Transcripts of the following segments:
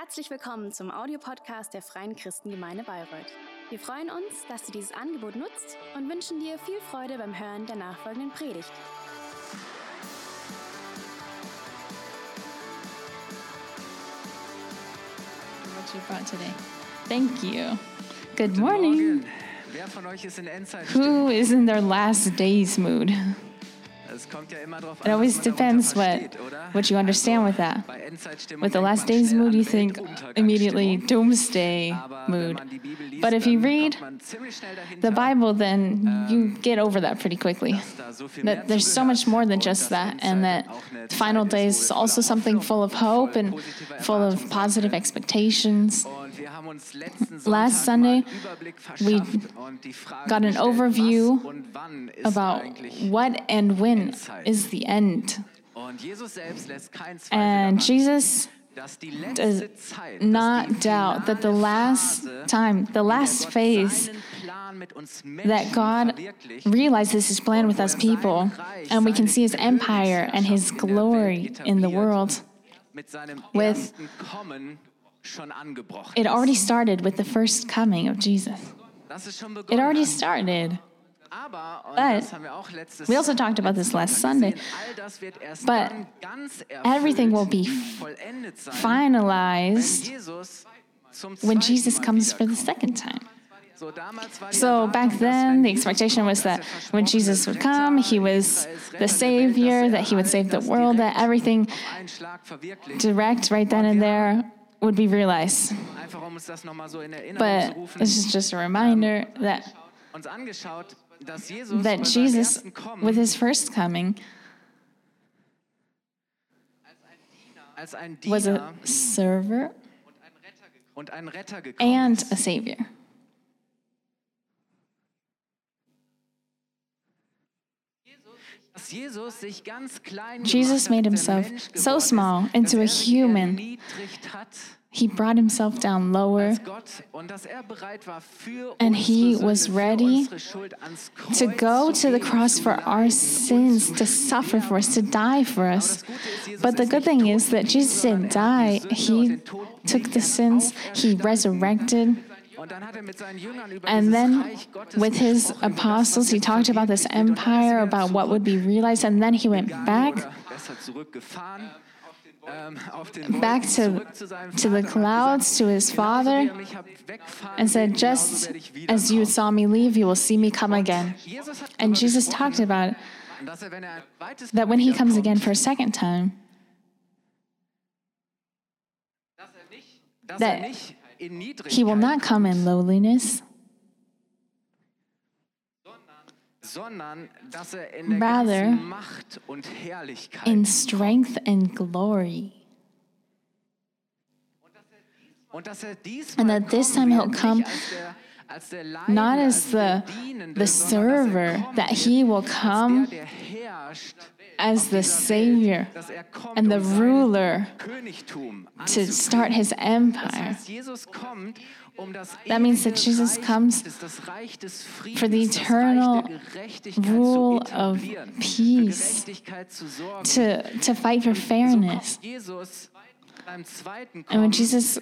Herzlich willkommen zum Audiopodcast der Freien Christengemeinde Bayreuth. Wir freuen uns, dass du dieses Angebot nutzt und wünschen dir viel Freude beim Hören der nachfolgenden Predigt. what you brought today. Thank you. Good Guten morning. Morgen. Wer von euch ist in Endzeit? Who is in their last days mood? It always depends what what you understand with that. With the last days mood, you think immediately doomsday mood. man die Bibel liest, But if you read kommt man ziemlich schnell dahinter, The Bible, then you get over that pretty quickly. dass da so viel mehr That there's so much more than just that, and that final days is also something full of hope and full of positive expectations. Und wir haben uns letzten Last Sunday, we verschafft und die Frage got an overview was und wann ist About what and when is the end. Und Jesus selbst lässt keinen Zweifel And Jesus does letzte Zeit, dass not doubt that the last time, the last phase seinen Plan mit uns that God realizes his plan with us er people, and we can see his empire and his glory in the world. with- ersten Kommen schon angebrochen It already started with the first coming of Jesus. Das ist schon It already started. But das haben wir auch letztes We also talked about this last Sunday. gesehen, all das wird erst But everything will be und vollendet sein, wenn Finalized when Jesus comes for the second time. So, damals war die So Erwartung, back then, the expectation was that when Jesus would come, he was the Welt, Savior, that er he would save the world, that everything auf einen Schlag verwirklicht. direct right then and there would be realized. Um uns das nochmal so in Erinnerung But this is just a reminder that uns angeschaut, dass Jesus that Jesus, with his first coming, was a server und ein Retter gekommen and a savior. Jesus sich ganz klein Jesus gemacht made himself so small into a er sich human. He brought himself down lower als Gott und dass er bereit war für And he was ready unsere Schuld ans Kreuz to go to the cross for our sins, to suffer for us, to die for us. das Gute ist, Jesus But the good thing is that Jesus didn't er die. die Sünde und He took the sins, he resurrected. Und dann hat er mit seinen Jüngern über And then with his gesprochen, über das, apostles, he talked about this verwirklicht wird. Und dann ist empire, about what would be realized, and then he went back back to, zurück zu seinem to the Vater und hat clouds, to his father, genauso wie ihr mich habt wegfahren and said, Just as you saw me leave, you will see me come again. And Jesus talked about er, er that when he comes again for a second time, that er nicht in Niedrigkeit he will not come in lowliness, sondern dass er in der Rather, und Herrlichkeit in strength and glory. er And that this time he'll come nicht als der, als der Leidende, not as the, the er server, that he will come der, der herrscht as the Savior er and the um ruler to start his empire. Heißt, Jesus kommt, um That means that Jesus comes Gottes, das Reich des Friedens, for the eternal rule of peace, Gerechtigkeit zu sorgen. to, to fight for fairness. kommt Jesus beim zweiten And when Jesus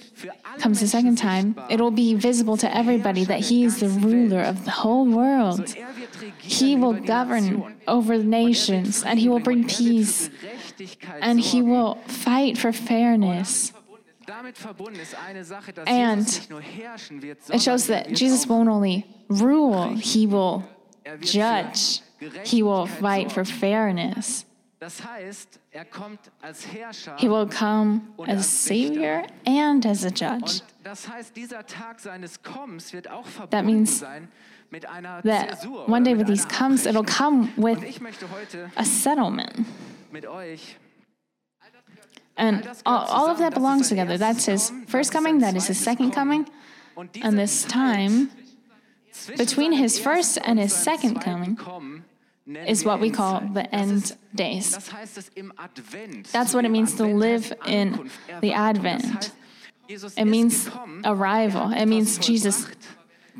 comes the second time, it will be visible to everybody that he is the ruler of the whole world. er He will govern over er nations and he will bring. Er peace and he will fight for fairness. And Jesus nicht nur herrschen wird, It shows er that Jesus won't only rule, he will Er judge, he will fight for fairness. Er kommt als Herrscher. He will come as Savior and as a Judge. Und das heißt, dieser Tag seines Kommens wird auch That means sein mit einer That one day when these einer comes, it'll come with Und ich möchte heute a settlement. And all, all of that belongs together. That's his first coming, that is his second coming. And this time between his first and his second coming is what we call the end days. Das heißt es im Advent. That's what it means to live in the Advent. It means arrival. er It means Jesus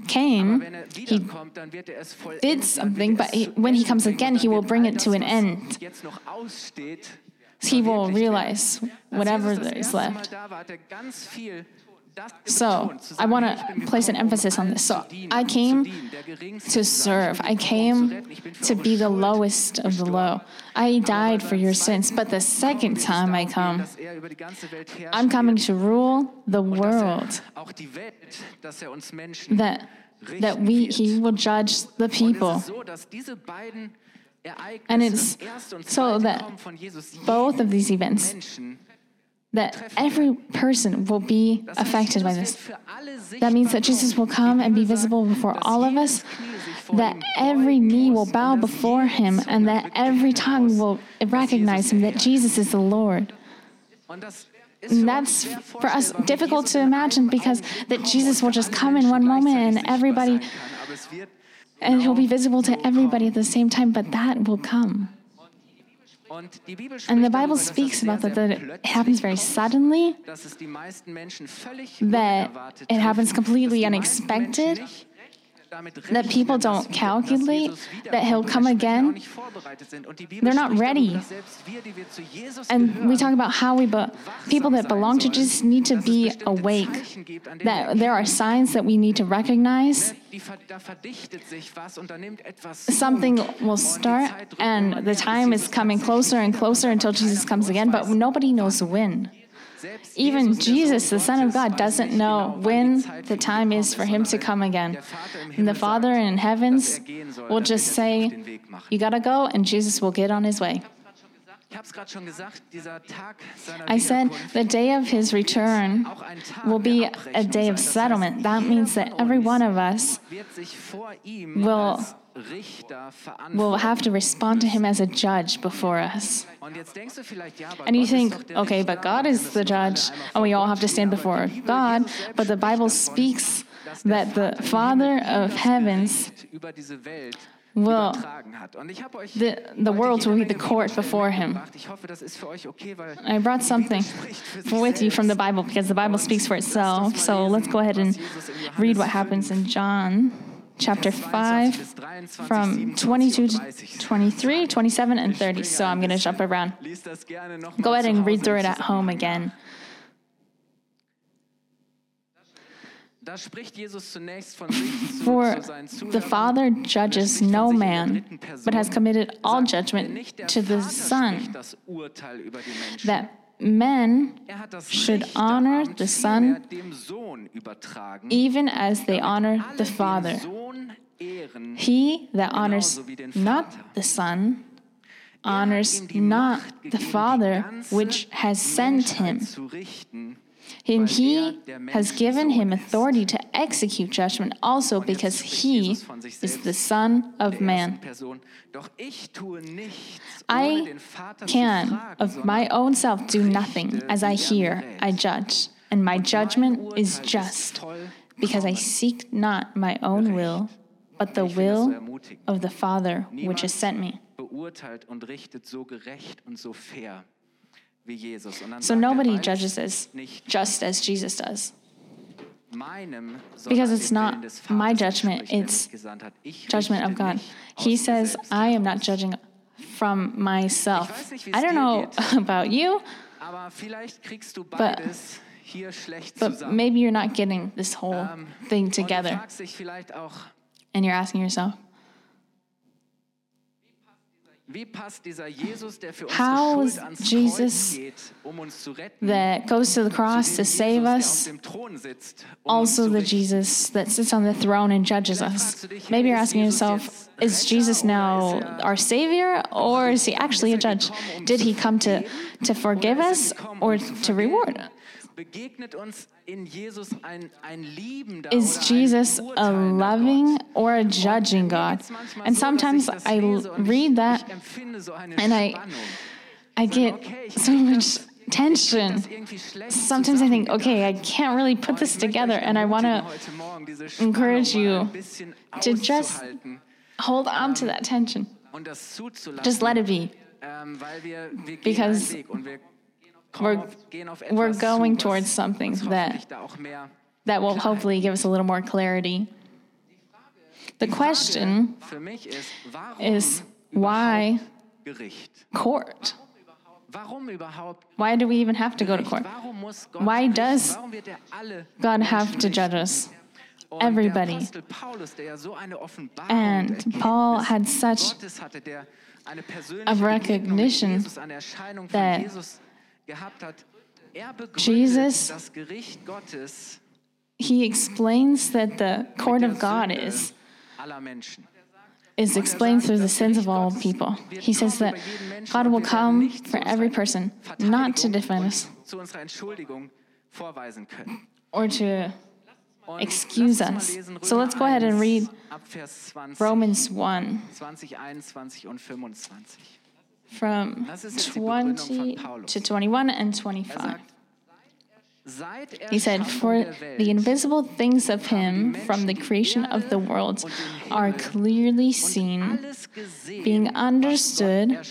came, er he wiederkommt, dann wird er did something, but he, when he comes again, he will bring it to an end. He will realize whatever there is left. da war, hat er ganz viel das So, I want to place an um emphasis on this. So, I um came dienen, der Geringste to serve. I um came retten. Ich bin für to be the lowest of the low. I died for your sins, but the second time I come, er über die ganze Welt herrschen I'm coming to rule the er world. auch die Welt, dass uns Menschen That that we he will judge the people. Ist so, dass diese beiden Ereignisse, And it's das erste und so that Kommen von Jesus, Both of these events, that every person will be affected by this. wird für alle That means that Jesus will come and be visible before all of us, Knie sich vor that every knee will bow before him, and that every tongue will recognize him, that Jesus is the Lord. Und das ist And that's for us difficult to imagine because that Jesus will just come in one moment and everybody, sein kann. Aber es wird and he'll be visible to everybody at the same time, but that will come. Und die Bibel And the Bible speaks about that, that it happens very suddenly, dass es die meisten Menschen völlig that it happens completely dass die meisten Menschen unexpected, that people don't calculate that he'll come again. auch nicht vorbereitet sind. Und die Bibel They're not ready. dass selbst wir, die wir zu Jesus And we talk about how we, but people that belong to Jesus need to be awake. That there are signs that we need to recognize. Die ver- da verdichtet sich was und da nimmt etwas Something will start, and the time is coming closer and closer until Jesus comes again, but nobody knows when. Even Jesus, the Son of God, doesn't know when the time is for him to come again. And the Father in heavens will just say. You gotta go, and Jesus will get on his way. I said the day of his return auch ein Tag will be a day of settlement. That means that every one of us wird sich vor ihm will- will have to respond to him as a judge before us. Und jetzt denkst du vielleicht, ja, aber And you think, ist doch der okay, but God is the judge, and we all have to stand before God. But the Bible speaks that the Father of heavens Gericht über diese Welt will- übertragen hat. Und ich habe euch the- the world will be the court before him. mitgebracht. Ich hoffe, das ist für euch okay, weil I brought something with you from the Bible because the Bible speaks for itself. So let's go ahead and read what happens in John chapter 5 from 22 to 23, 27, and 30. So I'm going to jump around. Lies das gerne noch Go ahead and read through it at home again. Da spricht Jesus zunächst von sich zu, For the. Father er judges no von sich in man, but has committed all judgment to the Son, spricht das Urteil über die Menschen. that men er should honor the Son vielmehr dem Sohn übertragen, even as they honor the Father. He that honors Genauso wie den not the Son Er honors not the Father which has sent him. And he has given him authority to execute judgment also because he Jesus von sich is the Son of Man. ersten Person. Doch ich tue nichts, ohne I can of my own self do nothing. As I hear, I judge. And my judgment is just because I seek not my own will, but the Ich finde das so will of the Father which has sent me. beurteilt und richtet so gerecht und so fair wie Jesus. Und dann So er, nobody judges us just as Jesus does. Because it's not my judgment, it's mich gesandt hat. Ich Judgment of God. He says, I am not judging from myself. Ich weiß nicht, wie es I don't know about you, Aber vielleicht kriegst du beides hier schlecht but maybe you're not getting this whole Ähm, thing together. fragst dich vielleicht auch, And you're asking yourself, How is Jesus um uns zu retten, that goes to the cross to save Jesus, der auf us, dem Thron sitzt, um also the? Jesus that sits on the throne and judges us? Maybe you're asking yourself, is Jesus now our Savior or is he actually a judge? Did he come to, to forgive us or to reward? Begegnet uns in Jesus ein, ein liebender Is Jesus a loving or a judging God? And so, dass ich sometimes I read that ich empfinde so and I- I get so much das- ich krieg tension. das irgendwie schlecht Sometimes I think, okay, I can't really put this together, and I want to heute Morgen diese Spannung encourage you to just hold on to ähm, that tension. und das zuzulassen. Just let it be. Ähm, weil wir, wir gehen Because einen Weg und wir we're- kommen auf, gehen auf we're going towards something that- hoffentlich da auch mehr That will hopefully give us a little more clarity. The question für mich ist, warum is why court? Why do we even have to go to court? Warum muss Gott Why does er God have to judge us? Everybody? Der Apostel Paulus, der ja so eine Offenbarung And Paul had such Gottes hatte, der eine of persönliche Begegnung mit recognition Jesus, eine Erscheinung von that Jesus gehabt hat. Er Jesus- das Gericht Gottes He explains that the court of God is is explained through the sins of all people. He says that God will come for every person, not to defend us zu unserer Entschuldigung vorweisen können. or to excuse lasst uns mal us. So let's go ahead and read ab Vers 20, Romans 1 from Das ist jetzt die Begründung 20 to 21 and Er 25. He said, For the invisible things of him from the creation of the world are clearly seen, being understood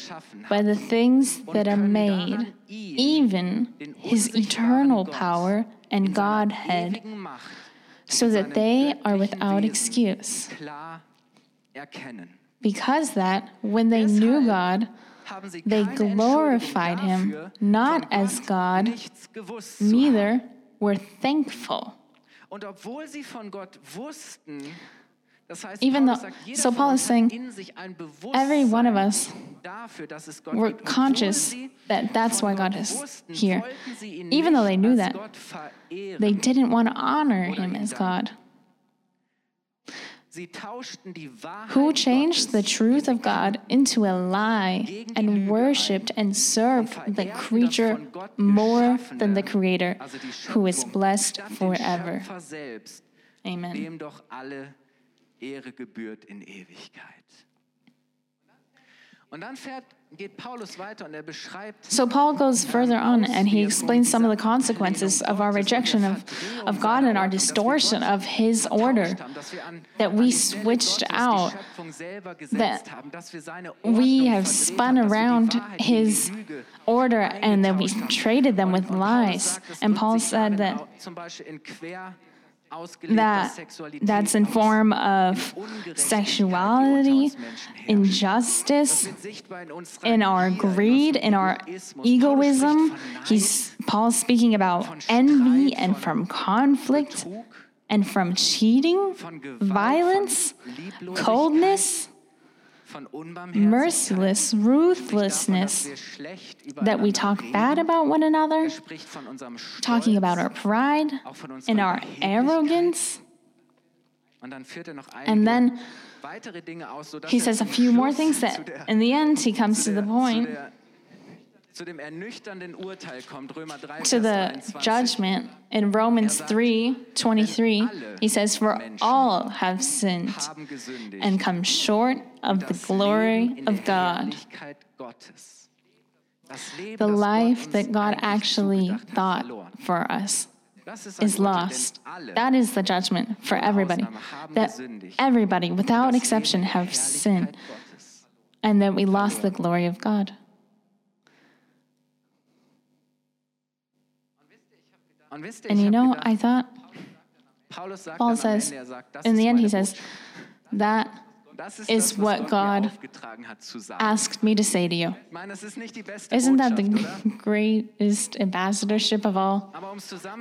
by the things that are made, even his eternal power and Godhead, so that they are without excuse. Because that, when they knew God, they glorified him not as God, nichts gewusst zu haben. neither were thankful. Und obwohl sie von Gott wussten, das heißt, Even though- so Paul is saying, in sich ein Every one of us dafür, dass es Gott were conscious that that's why God is here. wollten sie ihn Even though they knew that, They didn't want to honor him as. God. Sie tauschten die Wahrheit Who changed the truth of God into a lie and worshipped and served the creature more than the Creator, who is blessed forever. Amen. So Paul goes further on and he explains some of the consequences of our rejection of, of God and our distortion of his order. that we switched out, that We have spun around his order and then we traded them with lies. And Paul said that that that's in form of sexuality, injustice, in our greed, in our egoism. He's Paul's speaking about envy and from conflict and from cheating, violence, coldness, merciless ruthlessness, that we talk bad about one another, talking about our pride and our arrogance. And then he says a few more things that in the end he comes to the point zu dem ernüchternden Urteil kommt, Römer 3, to the judgment in Romans 3 23 he says for all have sinned and come short of the glory of God. Herrlichkeit Gottes. Das Leben, the life that God actually thought for us Das ist ein is lost. that is the judgment for everybody that everybody without exception Leben in der have sinned and that we lost the glory of God and you know I thought Paul says er in the end he says that is what God mir aufgetragen hat zu sagen. asked me to say to you Ich meine, das ist nicht die beste Isn't that the greatest ambassadorship of all?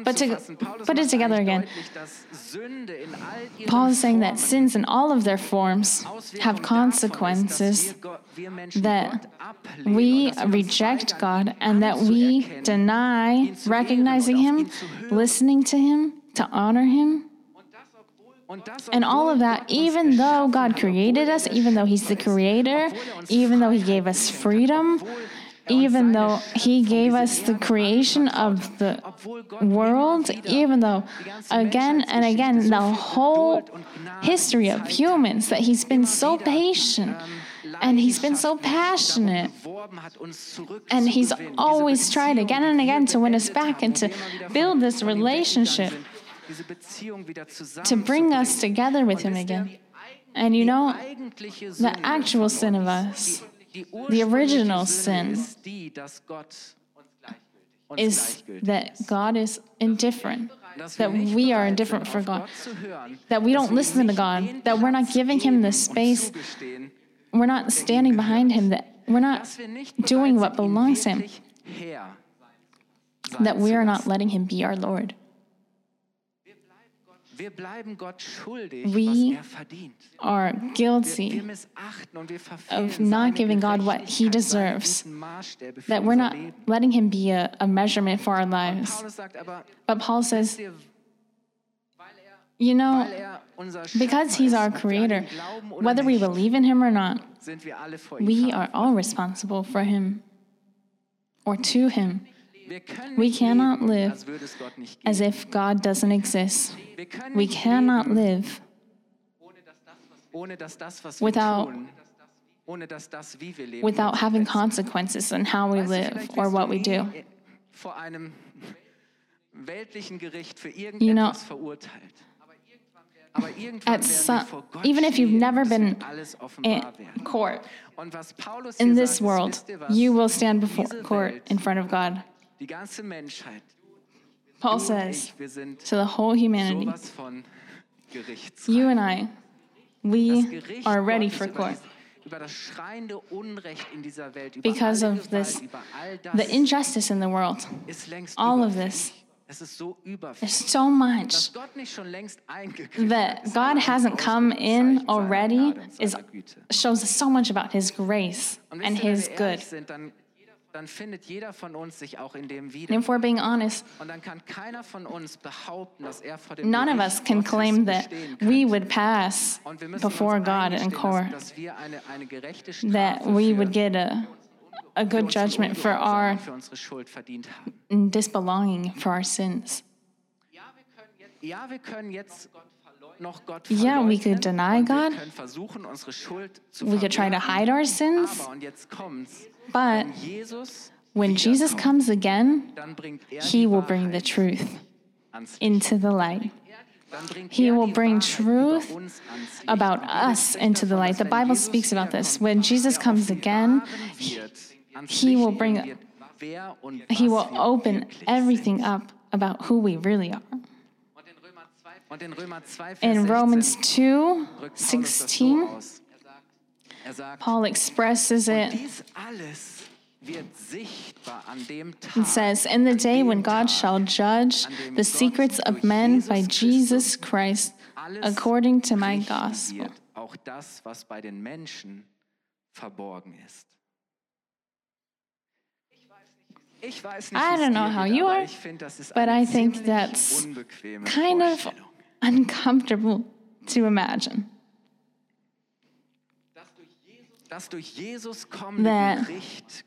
But to put it together again, deutlich, dass Sünde in all ihren Paul is saying that sins in all of their forms have davon ist, dass consequences wir Gott- wir Menschen that we und dass wir uns reject God and that we deny ihn zu ehren recognizing Him, ihn zu hören. listening to Him, to honor Him. And all of that, even though God created us, even though He's the Creator, even though He gave us freedom, even though He gave us the creation of the obwohl Gott immer world, even though again and again the whole Geduld und Gnade history of humans that He's been so patient and He's been so passionate. darum beworben hat, uns And he's always tried again and again to win us back and to wir immer wieder build this von ihm weggegangen relationship, sind, diese Beziehung wieder to bring us together with Him again. And you know, the actual sin of us the original sin ist die, dass Gott uns is that. God is indifferent, that we are indifferent for God, Gott zu hören, that we don't listen to God, that we're not giving Him the space, we're not standing behind Him, that we're not dass wir nicht doing what belongs to Him. wirklich Herr sein that we are not letting him be our Lord. Wir bleiben Gott schuldig, We er. Are guilty missachten und wir verfehlen of not giving God what he deserves, guten Maßstäbe für that we're not letting him be a, a measurement for our lives. Paulus sagt aber, But Paul says, you know, er because he's our ob wir an creator, ihn glauben oder whether we believe in him or not, sind wir alle vor ihm we are all responsible for him or to him we cannot live als würde es Gott nicht as if God doesn't exist. We cannot live ohne dass das, was without- wir tun, ohne dass das, wie wir leben, without having consequences in how we live or what we do. nie vor einem weltlichen Gericht für You know, irgendetwas verurteilt. Aber irgendwann At some, wir vor Gott even if you've never been wird in court Und was Paulus in this world, wisst ihr was? you will stand before court in front of God. Die ganze Menschheit, Paul says ich, wir sind to the whole humanity, you and I, we are ready for court. über das schreiende Unrecht in dieser Welt, über Because of this, über all das The injustice in the world all of this. Es ist so überfällig. There's so much Dass Gott nicht schon längst that God hasn't come in already is shows us so much about His grace and wisst ihr, wenn His good. Dann, findet jeder von uns sich auch in dem wieder. And if we're being honest, Und dann kann keiner von uns behaupten, dass er vor dem none of us can claim that we would pass Und wir müssen before God in court, dass wir eine, eine gerechte that we would get a, a good judgment for our für unsere Schuld verdient haben. disbelonging, for our sins. Ja, wir können jetzt Yeah, we could deny God. können versuchen, unsere Schuld zu We could try to hide our sins, Aber, und jetzt kommt's, but when Jesus comes again, er He will bring the truth into the light. He er will bring truth über uns ans Licht. about Und die Bibel us into the light. The Bible speaks about this. When Jesus er comes again, he will bring- wird, wer und He will open everything up about who we really are. In Römer 2, Vers In 16 Romans 2 drückt Paulus das so 16, aus. Er Paul expresses it dies alles wird sichtbar an dem Tag, and says, In the day when God shall judge the secrets of men by Jesus Christ, according to my gospel. auch das, was bei den Menschen verborgen ist. Ich weiß nicht, I don't know how you are, ich finde, das ist but I think that's kind of. Uncomfortable to imagine. Das durch Jesus kommende That Gericht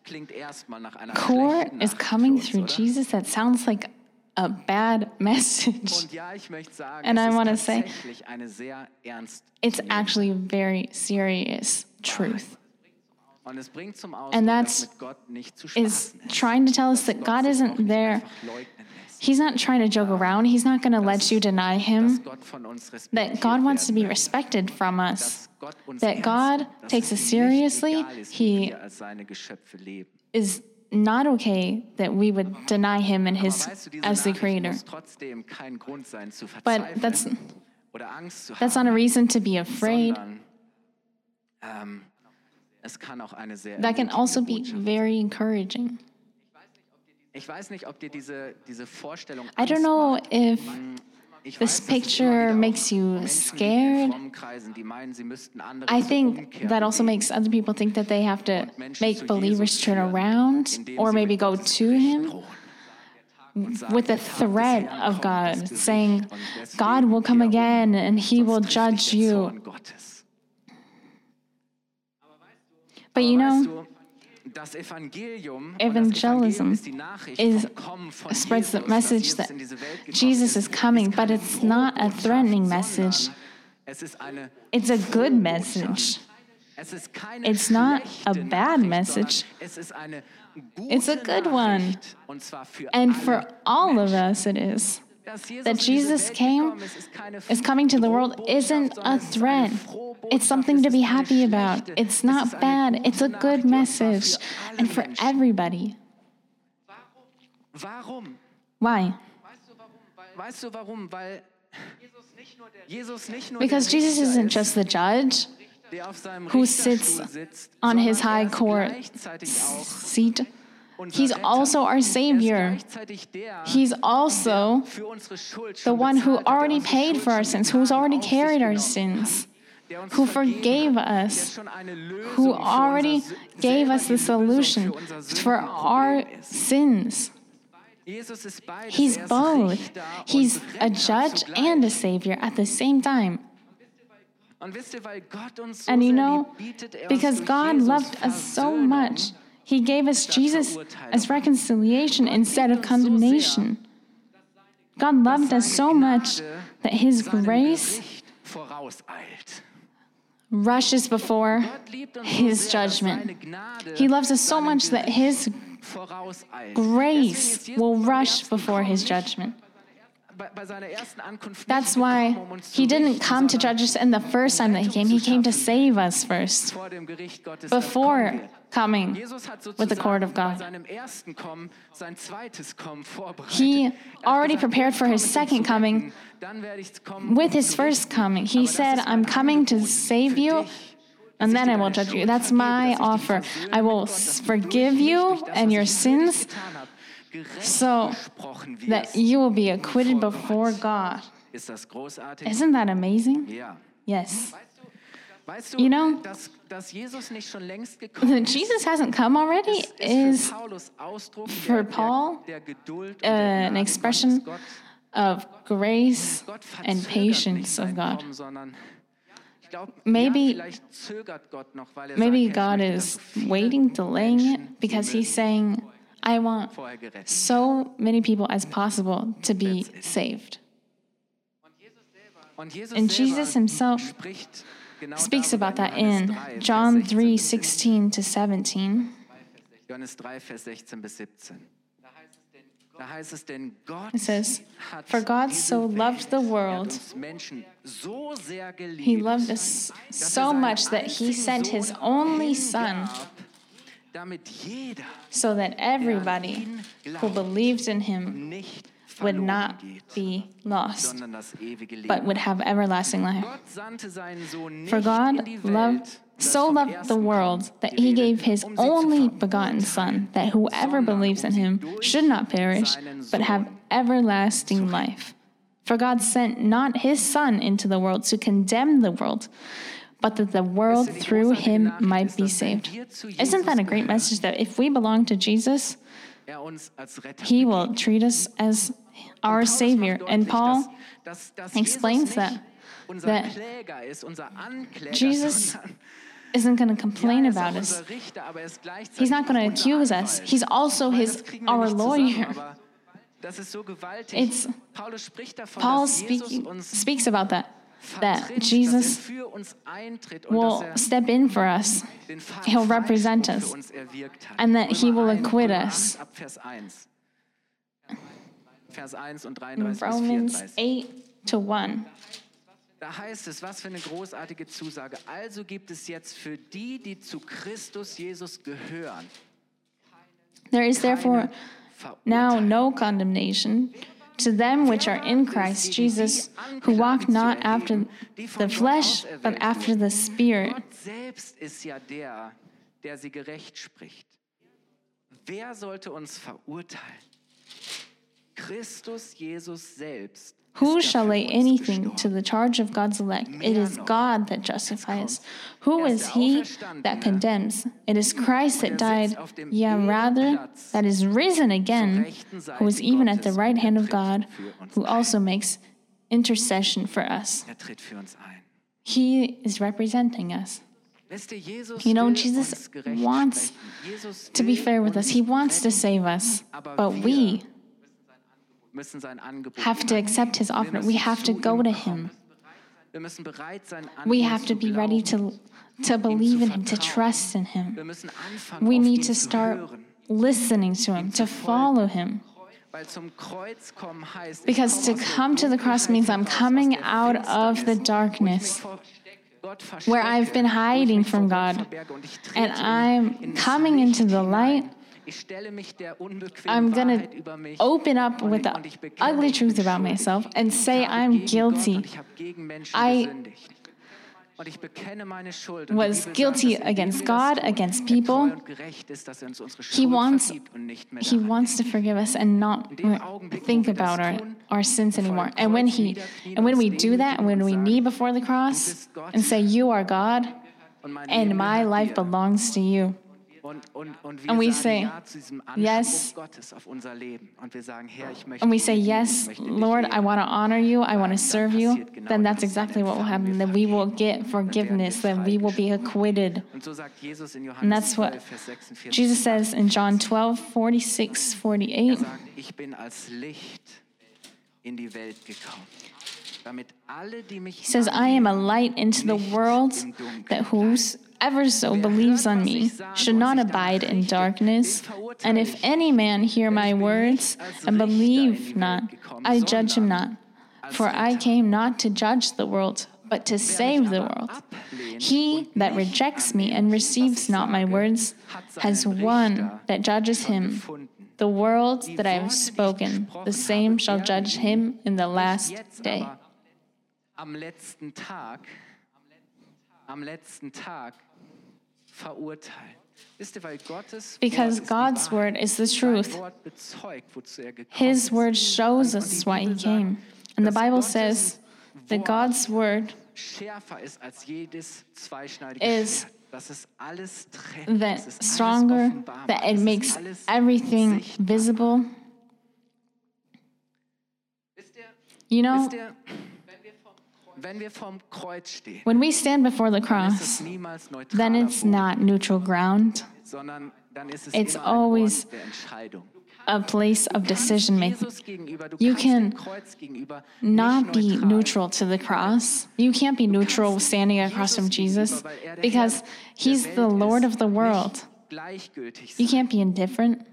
nach einer Court is coming through? Jesus. That sounds like a bad message. Und ja, ich sagen, And I say, eine sehr ernst It's actually very serious truth. und es bringt zum Ausdruck, And that's mit Gott nicht zu Is trying to tell us that God isn't there. einfach leugnen lässt. He's not trying to joke ähm, around. He's not going to let you deny him. Gott von uns That God wants to be respected from us. Dass Gott uns that God takes us seriously. egal ist, wie He- wir als seine Geschöpfe leben. Is not okay that we would deny him and his weißt du, diese as the creator. muss trotzdem kein Grund sein zu But that's oder Angst zu that's not a reason to be afraid. Ähm, That can also be very encouraging. Ich weiß nicht, ob dir diese, diese Vorstellung I don't know if Ich this picture immer wieder auch makes you scared. Kreisen, die meinen, sie I think that also makes other people think that they have to make believers turn around or maybe go to him drohen und sagen, with the "Der Tag des threat of God, saying, God will come um, again and he will sonst trifft dich judge you. But you know, du, das Evangelium, und Evangelism das Evangelium ist die Nachricht is vom Kommen von spreads the message that in diese Welt gekommen Jesus is coming, but it's not a threatening message. Es ist eine It's a good message. Es ist keine It's not a bad message. sondern Es ist eine gute It's a good one. Nachricht, Und zwar für And for all of us, it is. That Jesus came, gekommen ist, ist keine Is coming to the world isn't a es ist eine threat. It's something to be happy about. It's not bad. It's a good Nachricht, und zwar für message. And for everybody. Why? Weißt du warum? Weil Jesus nicht nur Because Jesus isn't just the judge der auf seinem who sits on his high court seat, He's also our Savior. He's also für unsere Schuld the one who bezahlt hat, der already paid for our sins, who's already carried our sins, hat, der uns who forgave us, schon eine Lösung who already gave us the solution for our sins. Jesus ist beides. He's er both. He's a judge and a savior at the same time. Und wisst ihr, weil Gott uns so And you know, er because God loved us so much, He gave us Jesus as reconciliation instead of condemnation. God loved us so much that His grace rushes before His judgment. He loves us so much that His grace will rush before His judgment. That's why um He didn't come to judge us in the first time that He came. He came to save us first, vor dem Gericht Gottes das before coming with the court of God. seinem ersten Kommen sein zweites Kommen vorbereitet. He Er already prepared for his um second coming retten, dann werde ich kommen, with um His first coming. He said, I'm coming to save you. And then I will judge you. That's my dass ich dich offer. I will mit Gott, dass du forgive you and your ich für dich sins getan habe, gerecht so that you will be acquitted before God. Ist das großartig? Isn't that amazing? Yes. You know- dass, dass Jesus nicht schon längst gekommen That Jesus hasn't come already is für Paulus Ausdruck for Paul, der, der Geduld und uh, an expression of grace and patience of God. Kommen, sondern ich glaube, Maybe- ja, vielleicht zögert Gott noch, weil er Maybe sagt, ja, ich God is dass so viele waiting, delaying it because He's saying, I want so many people as possible to be saved. And Jesus himself Speaks about that in John 16 3 16 to 17. Johannes 3, Vers 16 bis 17. Da heißt es, denn Gott It says, For God so loved the Welt, hat world, uns Menschen so sehr geliebt, He loved us er so much that He sent His only Son hingab, damit jeder so that everybody who believed in Him would not be lost, sondern das ewige Leben. but would have everlasting life. Gott sandte seinen Sohn nicht For God loved, so loved the world that He gave His um only begotten Son, that whoever believes in Him should not perish, but have everlasting life. For God sent not His Son into the world to condemn the world, but that the world Wisst ihr, die through Him might be saved. Isn't that a great message that if we belong to Jesus, er uns als Retter He will treat us as our Savior? And Paul explains that- that Kläger ist, unser Ankläger, Jesus isn't going to complain er about us. unser Richter, aber er He's not going to accuse us. He's also his das kriegen wir our lawyer. aber Das ist so gewaltig. It's- Paulus spricht davon, Paul speaking, speaks about that. That Jesus dass für uns eintritt und will er step in for us he'll represent us, für uns erwirkt hat. and that he will acquit us. 8 Ab Vers 1. Vers 1 und 33 bis Romans 8 to 1. Da heißt es, was für eine großartige Zusage. Also gibt es jetzt für die, die zu Christus Jesus gehören, There is therefore now no condemnation to them which are in Christ Jesus, who walk not after the flesh, but after the Spirit. Gott selbst ist ja der, der sie gerecht spricht. Wer sollte uns verurteilen? Christus Jesus selbst. Who shall lay anything to the charge of God's elect? It is God that justifies. Who is he that condemns? It is Christ that died, yea, rather, that is risen again, who is even at the right hand of God, who also makes intercession for us. Er tritt für uns ein. He is representing us. Wisst ihr, Jesus You know, Jesus wants To be fair with us, He wants to save us, but we müssen sein Angebot have to accept His offer. We have to go to. Him. Wir müssen bereit sein, an We have to be ready to, to believe in Him, to trust in Him. Wir müssen anfangen, We need to start listening to Him, to follow Him. Weil zum Kreuz kommen heißt, ich Because to komme aus der come to the cross means I'm coming out of the Finsternis, wo ich mich darkness, where I've been verstecke, wo ich hiding from God. verberge und ich And I'm coming into the light. Ich stelle mich der unbequemen I'm gonna open up with the und ich bekenne, ugly truth about myself and say I'm guilty. und ich habe gegen Menschen I- gesündigt. Und ich bekenne meine Schuld. Und die was guilty against God, against people. und gerecht ist, dass er He wants vergibt und nicht mehr he wants to forgive us and not think about our, our sins anymore. And when he and when we do that and when we knee before the cross and say, You are God and my life belongs to you. Und, und, und wir And we say, ja zu diesem Anspruch yes. Gottes auf unser Leben. Sagen, Herr, ich möchte And we say, Yes, ich möchte dich Lord, I want to honor you, I want to serve you, then that's exactly what will happen. That we will get forgiveness, that we will be acquitted. Und so sagt Jesus in And that's what 12, Vers 46. Jesus says in John 12, 46, 48. Er He says, I am a light into the world that whosoever so believes on me should not abide in darkness. And if any man hear my words and believe not, I judge him not. For I came not to judge the world, but to save the world. He that rejects me and receives not my words has one that judges him. The words that I have spoken, the same shall judge him in the last day. Am letzten Tag, am letzten Tag verurteilen. Wisst ihr, weil Gottes Because Wort ist die God's word is the truth. Wort bezeugt, wozu er His word shows us why he came. And the Bible says that God's word schärfer ist als jedes zweischneidige is Schwert. Dass es alles trennt, that dass es alles stronger, that it makes everything visible. You know, when we stand before the dann ist es cross, then it's not neutral ground, sondern dann ist es It's always Ort der Entscheidung. a place of decision making. Jesus gegenüber, du You can Not be neutral neutral to the cross. You can't be neutral standing across from Jesus because he's the Lord of the world. You can't be indifferent.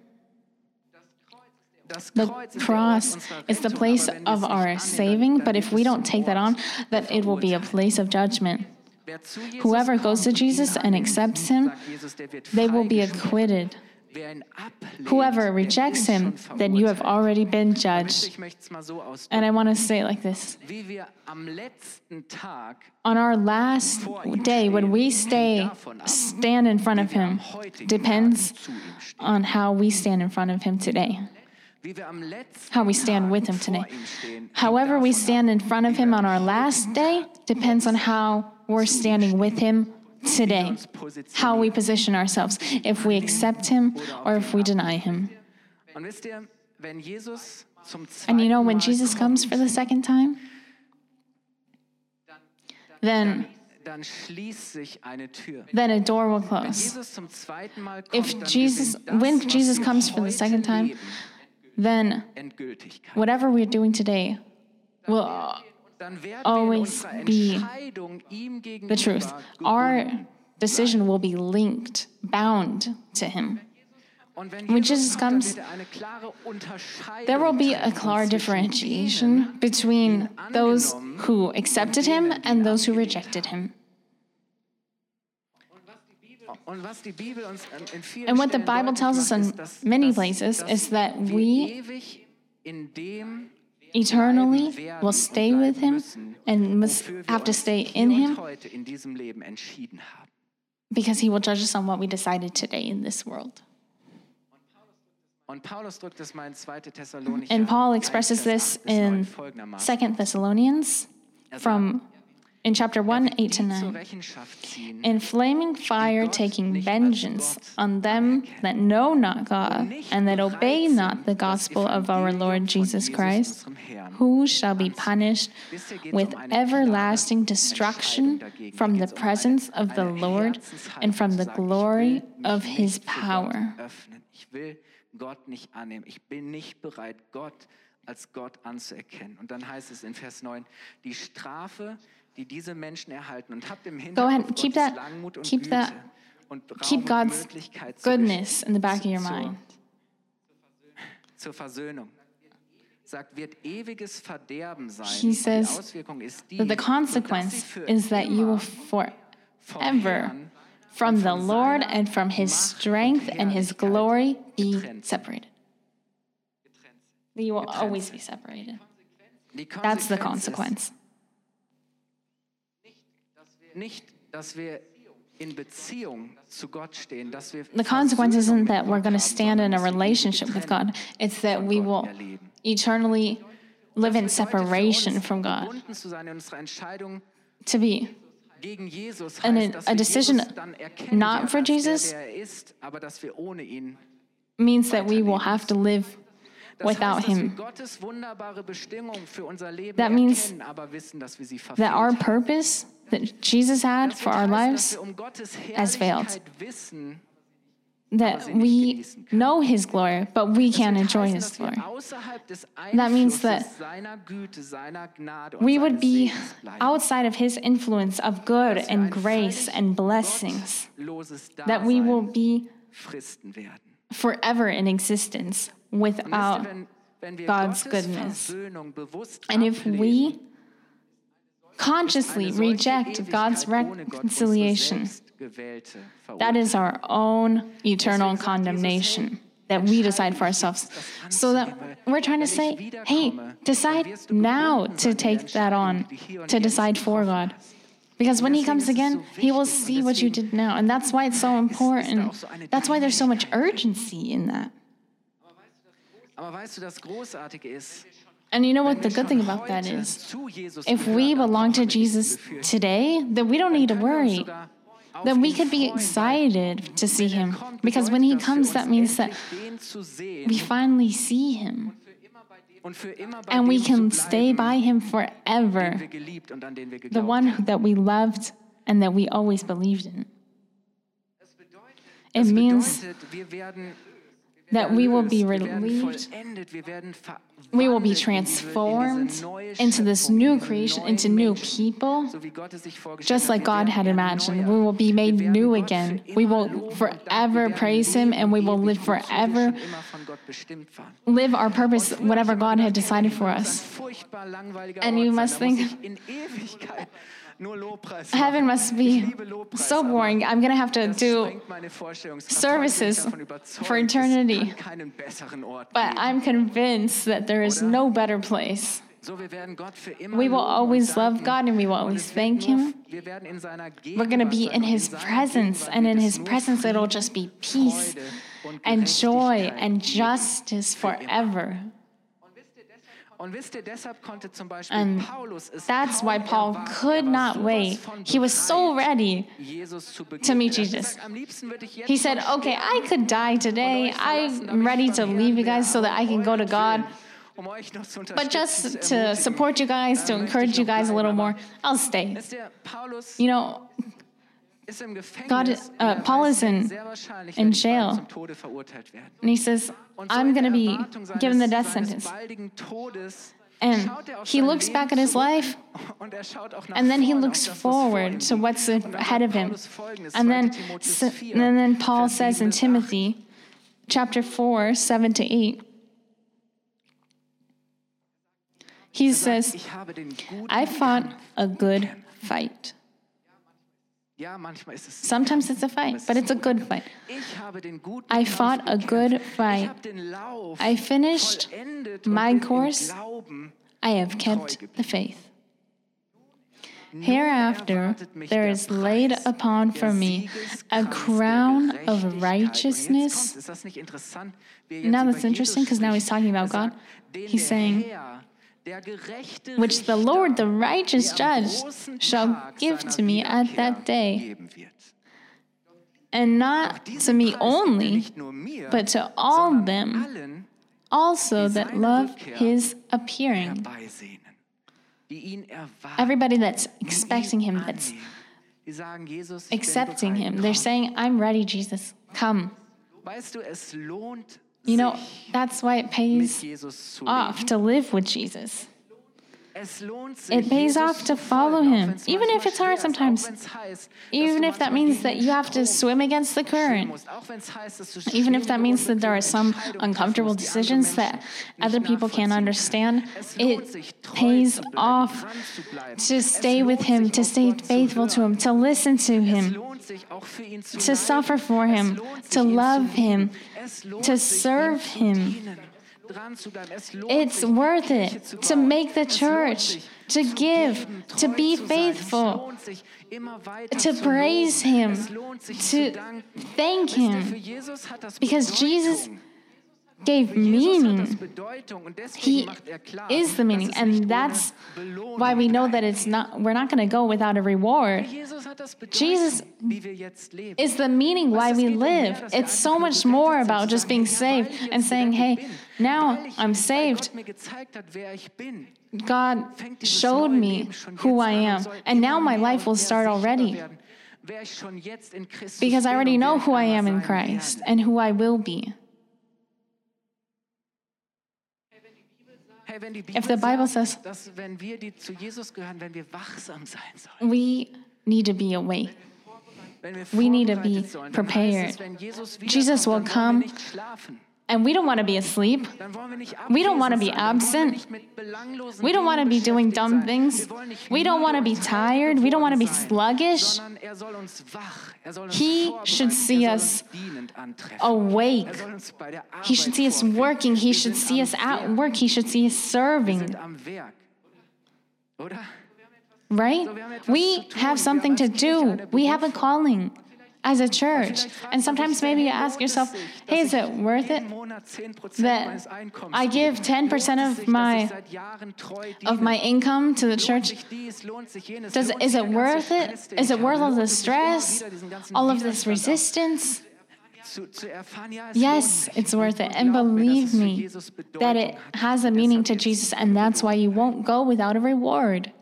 The Kreuz ist der Ort cross is the place aber wenn wir of our saving, but if we don't take that on, then it will be a place of judgment. Wer zu Jesus Whoever goes to Jesus and accepts him, sagt Jesus, der wird They will be acquitted. Wer ihn ablehnt, Whoever rejects him, then you have already been judged. Ich möchte es mal so And. I want to say it like this Wie wir am letzten Tag On our last day, when we stay, stand in front of Him, depends zu ihm stehen. on how we stand in front of Him today. Wie wir am letzten How we stand with Him today. However, we stand in front of Him on our last day depends on how we're standing with Him today. How we position ourselves, if we accept Him or if we deny Him. Und wisst ihr, wenn Jesus zum And you know, when Jesus comes for the second time, then dann schließt sich eine Tür. then a door will close. Jesus zum zweiten Mal kommt, If Jesus- when Jesus comes for the second time, Then whatever we're doing today will Dann werden wir in always be the truth. Our decision will be linked, bound to Him. When Jesus Jesus kommt, dann comes, wird er eine klare Unterscheidung There will be a clear differentiation between those who accepted Him and those who rejected Him. Und was die Bibel uns an- in vielen And what the Bible tells us in many places is that we ewig in dem eternally will stay with Him and must have to stay in Him heute in diesem Leben entschieden haben. because He will judge us on what we decided today in this world. Und Paulus drückt es mal in 2. Thessalonicher And Paul expresses this 8 bis 9 in folgendermaßen. 2 Thessalonians er from in chapter 1, 8 to 9. Rechenschaft In flaming fire, taking vengeance on them that know not God and that obey not the gospel of our Lord Jesus Christ, who shall be punished with everlasting destruction from the presence of the Lord and from the glory of his power. Öffnen. Ich will Gott nicht annehmen. Ich bin nicht bereit, Gott als Gott anzuerkennen. Und dann heißt es in Vers 9, die Strafe, die diese Menschen erhalten und habt im Go ahead, keep that- Langmut und keep that- Keep God's goodness in the back of your mind. zur Versöhnung. Sagt, wird ewiges Verderben sein. He says die Auswirkung ist die, That the consequence is that you will forever from the Lord and from his strength and his glory be separated. You will always be separated. That's the consequence. Nicht, dass wir in Beziehung zu Gott stehen, dass wir The consequence isn't that we're going to stand in a sondern dass wir relationship with God. It's that we will eternally live in Das bedeutet für separation from God. Gebunden zu sein in unserer Entscheidung To be gegen Jesus And heißt, a- decision Jesus dann erkennen not for Jesus er ist, aber dass wir ohne ihn means that we will have to live without heißt, dass wir Him. Gottes wunderbare Bestimmung für unser Leben That means erkennen, aber wissen, dass wir sie verfehlt That our purpose that Jesus had for our lives, um has failed. That we know His glory, but we can't enjoy His glory. That means that seiner Güte, seiner Gnade und We would be outside of His influence of good and grace and blessings, that we will be forever in existence without ihr, wenn, wenn wir God's goodness. And if we consciously reject God's ohne Gott unsere reconciliation, that is our own eternal Deswegen sagt Jesus, condemnation that we decide for ourselves. So that we're trying to say, hey, decide now to take that on, to decide for God. Because when He comes again, He will see what you did now. And that's why it's so important. That's why there's so much urgency in that. Aber weißt du, das Großartige ist, And you know what the good thing about that is? If we belong to brauchen wir nicht Jesus today, then we don't need to Können wir uns worry. That we could be excited to see er Him. Because when He bedeutet das für comes, that means that endlich den zu sehen we finally see Him. und für immer bei And we can stay by Him forever. wir geliebt und an den wir The one that we loved and that we always believed in. It means bedeutet, wir werden that we will be erlöst, wir werden relieved. vollendet, wir werden We will be verwandelt in diese- in transformed into this new creation, into new people, so wie Gott es sich vorgestellt just like God had imagined. We will be made new again. We will loben und danken. forever praise Him and we will live forever, schon immer von Gott bestimmt waren. live our purpose, whatever hab ich immer God had decided for us. And you must think- ich in Ewigkeit nur Lobpreis Heaven must be so boring. I'm going to have to do sprengt meine Vorstellungskraft. services Heute bin ich davon überzeugt, for eternity. kann keinen besseren Ort But. I'm convinced that there is no better place. So, wir werden Gott für immer We will always love. God and we will always thank Him. Wir werden in seiner We're going to be in His presence, and in His presence, it'll just be peace and joy and justice forever. And Paulus That's why Paul could Er not wait. He was so ready. To meet. Er Jesus. gesagt, am liebsten würde ich jetzt He said, Okay, I could die today. und euch verlassen, I'm ready to leave you guys so that I can go to God. Um euch noch zu But just to support you guys, to encourage you guys a little more, I'll stay. Wisst ihr, Paulus You know, ist im Gefängnis. God- uh, Paul is in- in werde ich bald jail. zum Tode verurteilt werden. and he says, I'm going to be given the death sentence. And er he looks back at his life er schaut auch nach and then he looks auf das, was vor ihm forward to what's ahead of him. And 2. then, Timotheus s- 4, and then Paul says in Timothy, chapter 4, 7 to 8, he says, ich habe den guten I fought a good fight. Ja, manchmal ist es Sometimes it's a fight, but it's a good fight. Ich habe den guten I fought a good fight. habe den Lauf I finished my course. I have kept the faith. Hereafter there is laid upon for me a crown of righteousness. Now that's interesting because now he's talking about God. He's saying, which the Lord, the righteous judge, shall give to me at that day, and not to me only, but to all them also that love his appearing. Everybody that's expecting him, that's accepting him, they're saying, I'm ready, Jesus, come. Weißt du, es lohnt You know, that's why it pays off to live with Jesus. Es lohnt sich, It pays off to follow him, even if it's hard sometimes. auch wenn's heißt, dass Even if that means that you have to swim against the current. musst, auch wenn's heißt, dass du Even if that means that there are some uncomfortable musst, die andere decisions that other people can't understand, können. Es lohnt it pays off dran zu bleiben. to stay with him, to stay faithful to him, to listen to him, lohnt sich, auch für ihn zu to suffer for him, to love him, to serve him. Dienen, dran zu bleiben. Es lohnt It's worth it to make the church, to give, to be faithful, Es lohnt sich, immer weiter to praise. Him, Es lohnt sich to thank Him. für Jesus hat das Because Jesus gave Für Jesus hat das meaning. Bedeutung und deswegen He er is the meaning, and that's why we know that it's not we're not going to go without a reward. Jesus hat das Jesus Bedeutung, wie wir jetzt leben. Is the meaning why we live. It's so much more about just being saved and saying, "Hey, now I'm saved. God showed me who I am, and now my life will start already because I already know who I am in Christ and who I will be." If the Bible says- dass wenn wir die zu Jesus gehören, wenn wir wachsam sein sollen, We need to be awake. We need to be vorbereitet sollen, dann heißt prepared. Jesus will wiederkommt, dann wollen come. Wir nicht schlafen. And we don't want to be asleep. Dann wollen wir nicht We don't be. Dann wollen wir absent. nicht mit belanglosen We don't want to be doing dumb things. Wir wollen nicht We don't want to be tired. We don't want to be sluggish. er soll uns wach, er He should see er us dienend antreffen. Awake. Soll uns bei der He should see us working. He should see us at work. He should see us serving. sind am Werk. Oder? Right? We have something to do. We have a calling as a church. And sometimes maybe you ask yourself, hey, is it worth it that I give 10% of my of my income to the church? Does is it worth it? Is it worth all the stress, all of this resistance? Yes, it's worth it. And believe me that it has a meaning to Jesus, and that's why you won't go without a reward.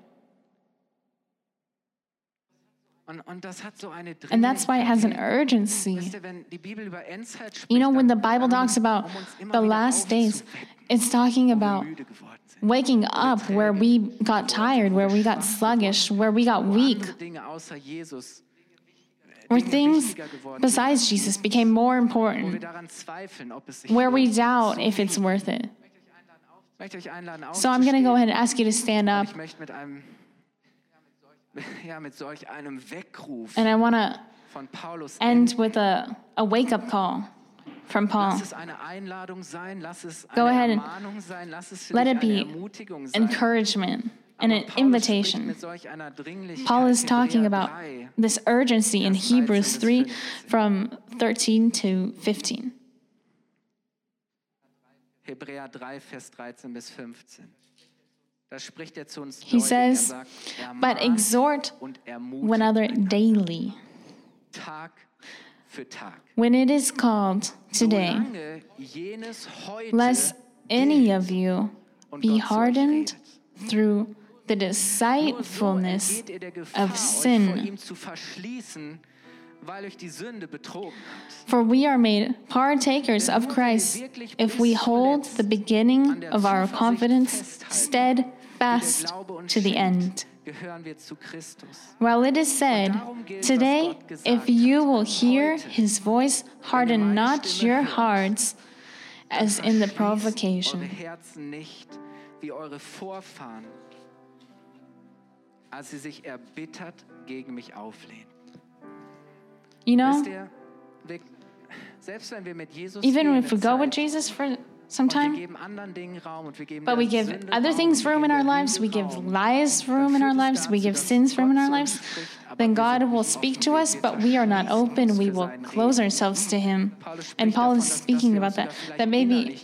And that's why it has an urgency. You know, when the Bible talks about the last days, it's talking about waking up where we got tired, where we got sluggish, where we got weak, where things besides Jesus became more important, where we doubt if it's worth it. So I'm going to go ahead and ask you to stand up, Ich möchte mit einem, ja, mit solch einem Weckruf and I want to von Paulus end with a, a wake up call from Paul. Lass es eine Einladung sein, lass es Go ahead and Ermahnung sein, lass es für let it be Ermutigung sein. Encouragement and an invitation. mit solch einer Dringlichkeit Paul is talking about this urgency in Hebrews 3 from 13 to 15. Hebräer 3, Vers 13 bis 15. Da spricht er zu uns He er says, sagt, But exhort und one another daily Tag für Tag. when it is called today, Solange jenes heute lest any of you be Gott zu euch hardened through the deceitfulness entgeht ihr der Gefahr, of sin. For we are made partakers of Christ if we hold the beginning of our confidence steadfast to the end. Gehören wir zu Christus. While it is said, Today, if you will hear his voice, harden not your hearts as in the provocation. Herzen nicht wie eure Vorfahren, als sie sich erbittert gegen mich auflehnen. Mit know, even if we go with Jesus for some time, geben anderen Dingen Raum und wir geben but we give other things room in our lives, we give lies room in our lives, we give sins room in our lives, uns spricht, aber then God will speak to us, but we are not open. We will close ourselves to Him. And Paul is speaking about that, that maybe.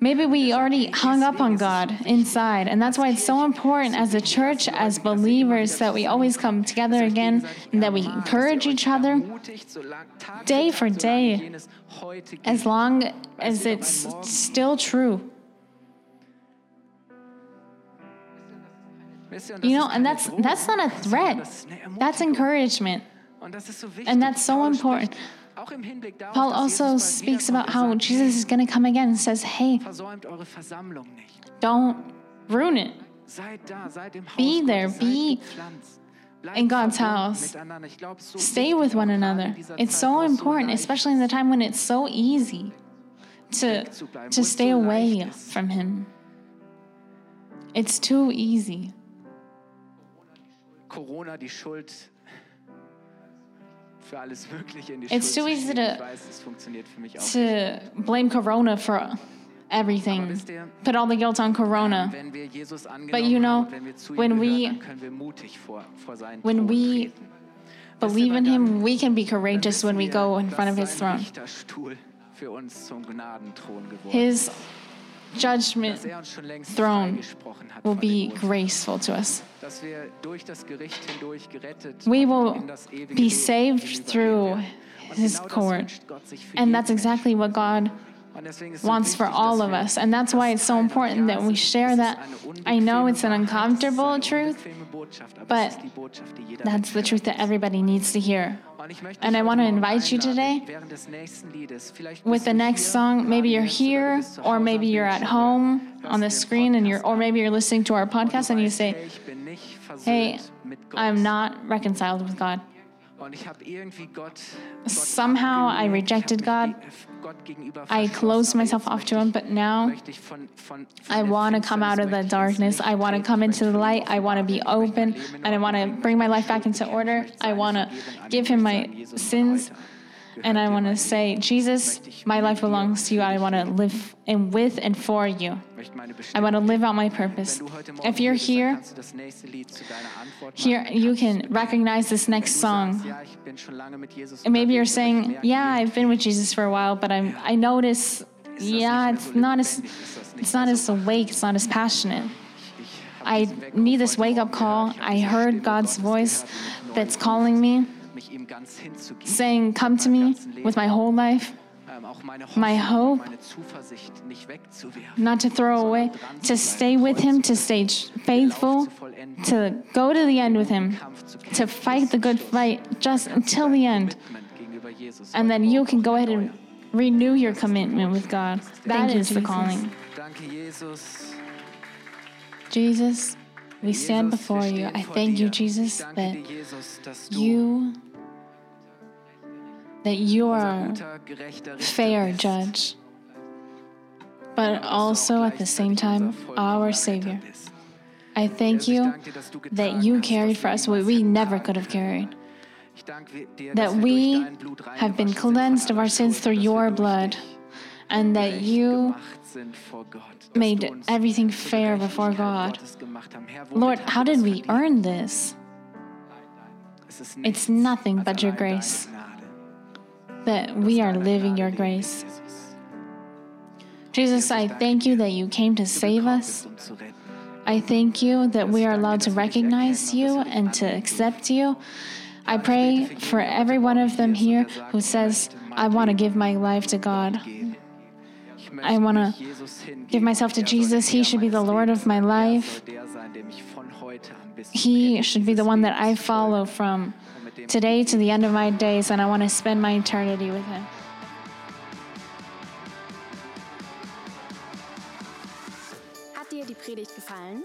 Maybe we already hung up on God inside, and that's why it's so important as a church, as believers, that we always come together again and that we encourage each other day for day, as long as it's still true. You know, and that's that's not a threat. That's encouragement. And that's so important. Paul also speaks about how Jesus is going to come again and says, "Hey, Versäumt eure Versammlung nicht. don't ruin it." Seid da, seid im Haus Be there, be in God's house. miteinander. Ich glaube, es ist so Stay with one another. It's so important, especially in the time when it's so easy to to stay away from him. It's too easy. Corona die Schuld für alles Mögliche in die It's too easy to- Ich weiß, es funktioniert für mich auch. To blame corona for everything, put all the guilt on Corona. Ähm, wenn wir Jesus But you know, haben wenn wir zu ihm when we dann können wir mutig vor, vor seinen when we believe in Him, we can be courageous when we go in front of His throne. Für uns zum Gnadenthron geworden His. Judgment er uns schon längst throne will be graceful to us. Dass wir durch das Gericht hindurch gerettet We will in das ewige be saved through His court. wünscht Gott sich für And that's exactly what God Menschen. Und deswegen ist es so wants for all of us. And that's why it's so important that we share that. I know it's an Wahrheit, es ist uncomfortable truth, unbequeme Botschaft, aber but es ist die Botschaft, die jeder that's the truth that everybody needs to hear. Und ich möchte And I wanna invite you today während des nächsten Liedes, vielleicht With the next song, maybe you're jetzt, oder du here, or maybe you're at home on the screen, and you're, or maybe you're listening to our podcast and you say, hey, ich bin nicht Hey, versöhnt mit Gott. I'm not reconciled with God. Somehow I rejected God. mich ge- Gott gegenüber I closed myself off to Him, but now I want to come out of the möchte ich ins darkness. I want to come into the light. I want to be ich möchte mein open, and I want to bring my life back into order. I want to give. Him my möchte sagen, Jesus, sins, and I want to say, Jesus, my life belongs to you. I want to live in with and for you. I want to live out my purpose. If you're here, here you can recognize this next song. And maybe you're saying, "Yeah, I've been with Jesus for a while, but I'm I notice, yeah, it's not as it's not as awake, it's not as passionate." I need this wake up call. I heard God's voice that's calling me, mich ihm ganz hinzugeben. saying, Come to me with my whole life, Ähm, my hope, meine Zuversicht nicht wegzuwerfen, not to throw away, to stay with Him, to stay faithful, to go to the end with Him, to fight the good fight just until the end. Commitment gegenüber Jesus And then you can go ahead and renew your commitment with God. That is the calling. Jesus. Jesus, we stand before you. I thank you, Jesus, that dir, Jesus, dass du you that you are fair judge, äh, but du auch also at the same time our Savior. I er thank you danke dir, dass du that you carried for us what we never could have carried. Ich danke dir, That we durch dein Blut have been reingewaschen sind von cleansed of our sins through your blood, and that you gemacht sind vor Gott, dass made everything fair before God. Gottes gemacht haben. Herr, womit Lord, how did we earn this? It's nothing but your grace. That we are living your grace. Jesus. I thank you that you came to save us. I thank you that we are allowed to recognize you and to accept you. I pray for every one of them here who says, I want to give my life to God. I Jesus hingeben. give myself to Jesus. He should be the Lord of my. Life. He should be the one that I follow from today to the end of my days, and I want to spend my eternity with Him. Hat dir die Predigt gefallen?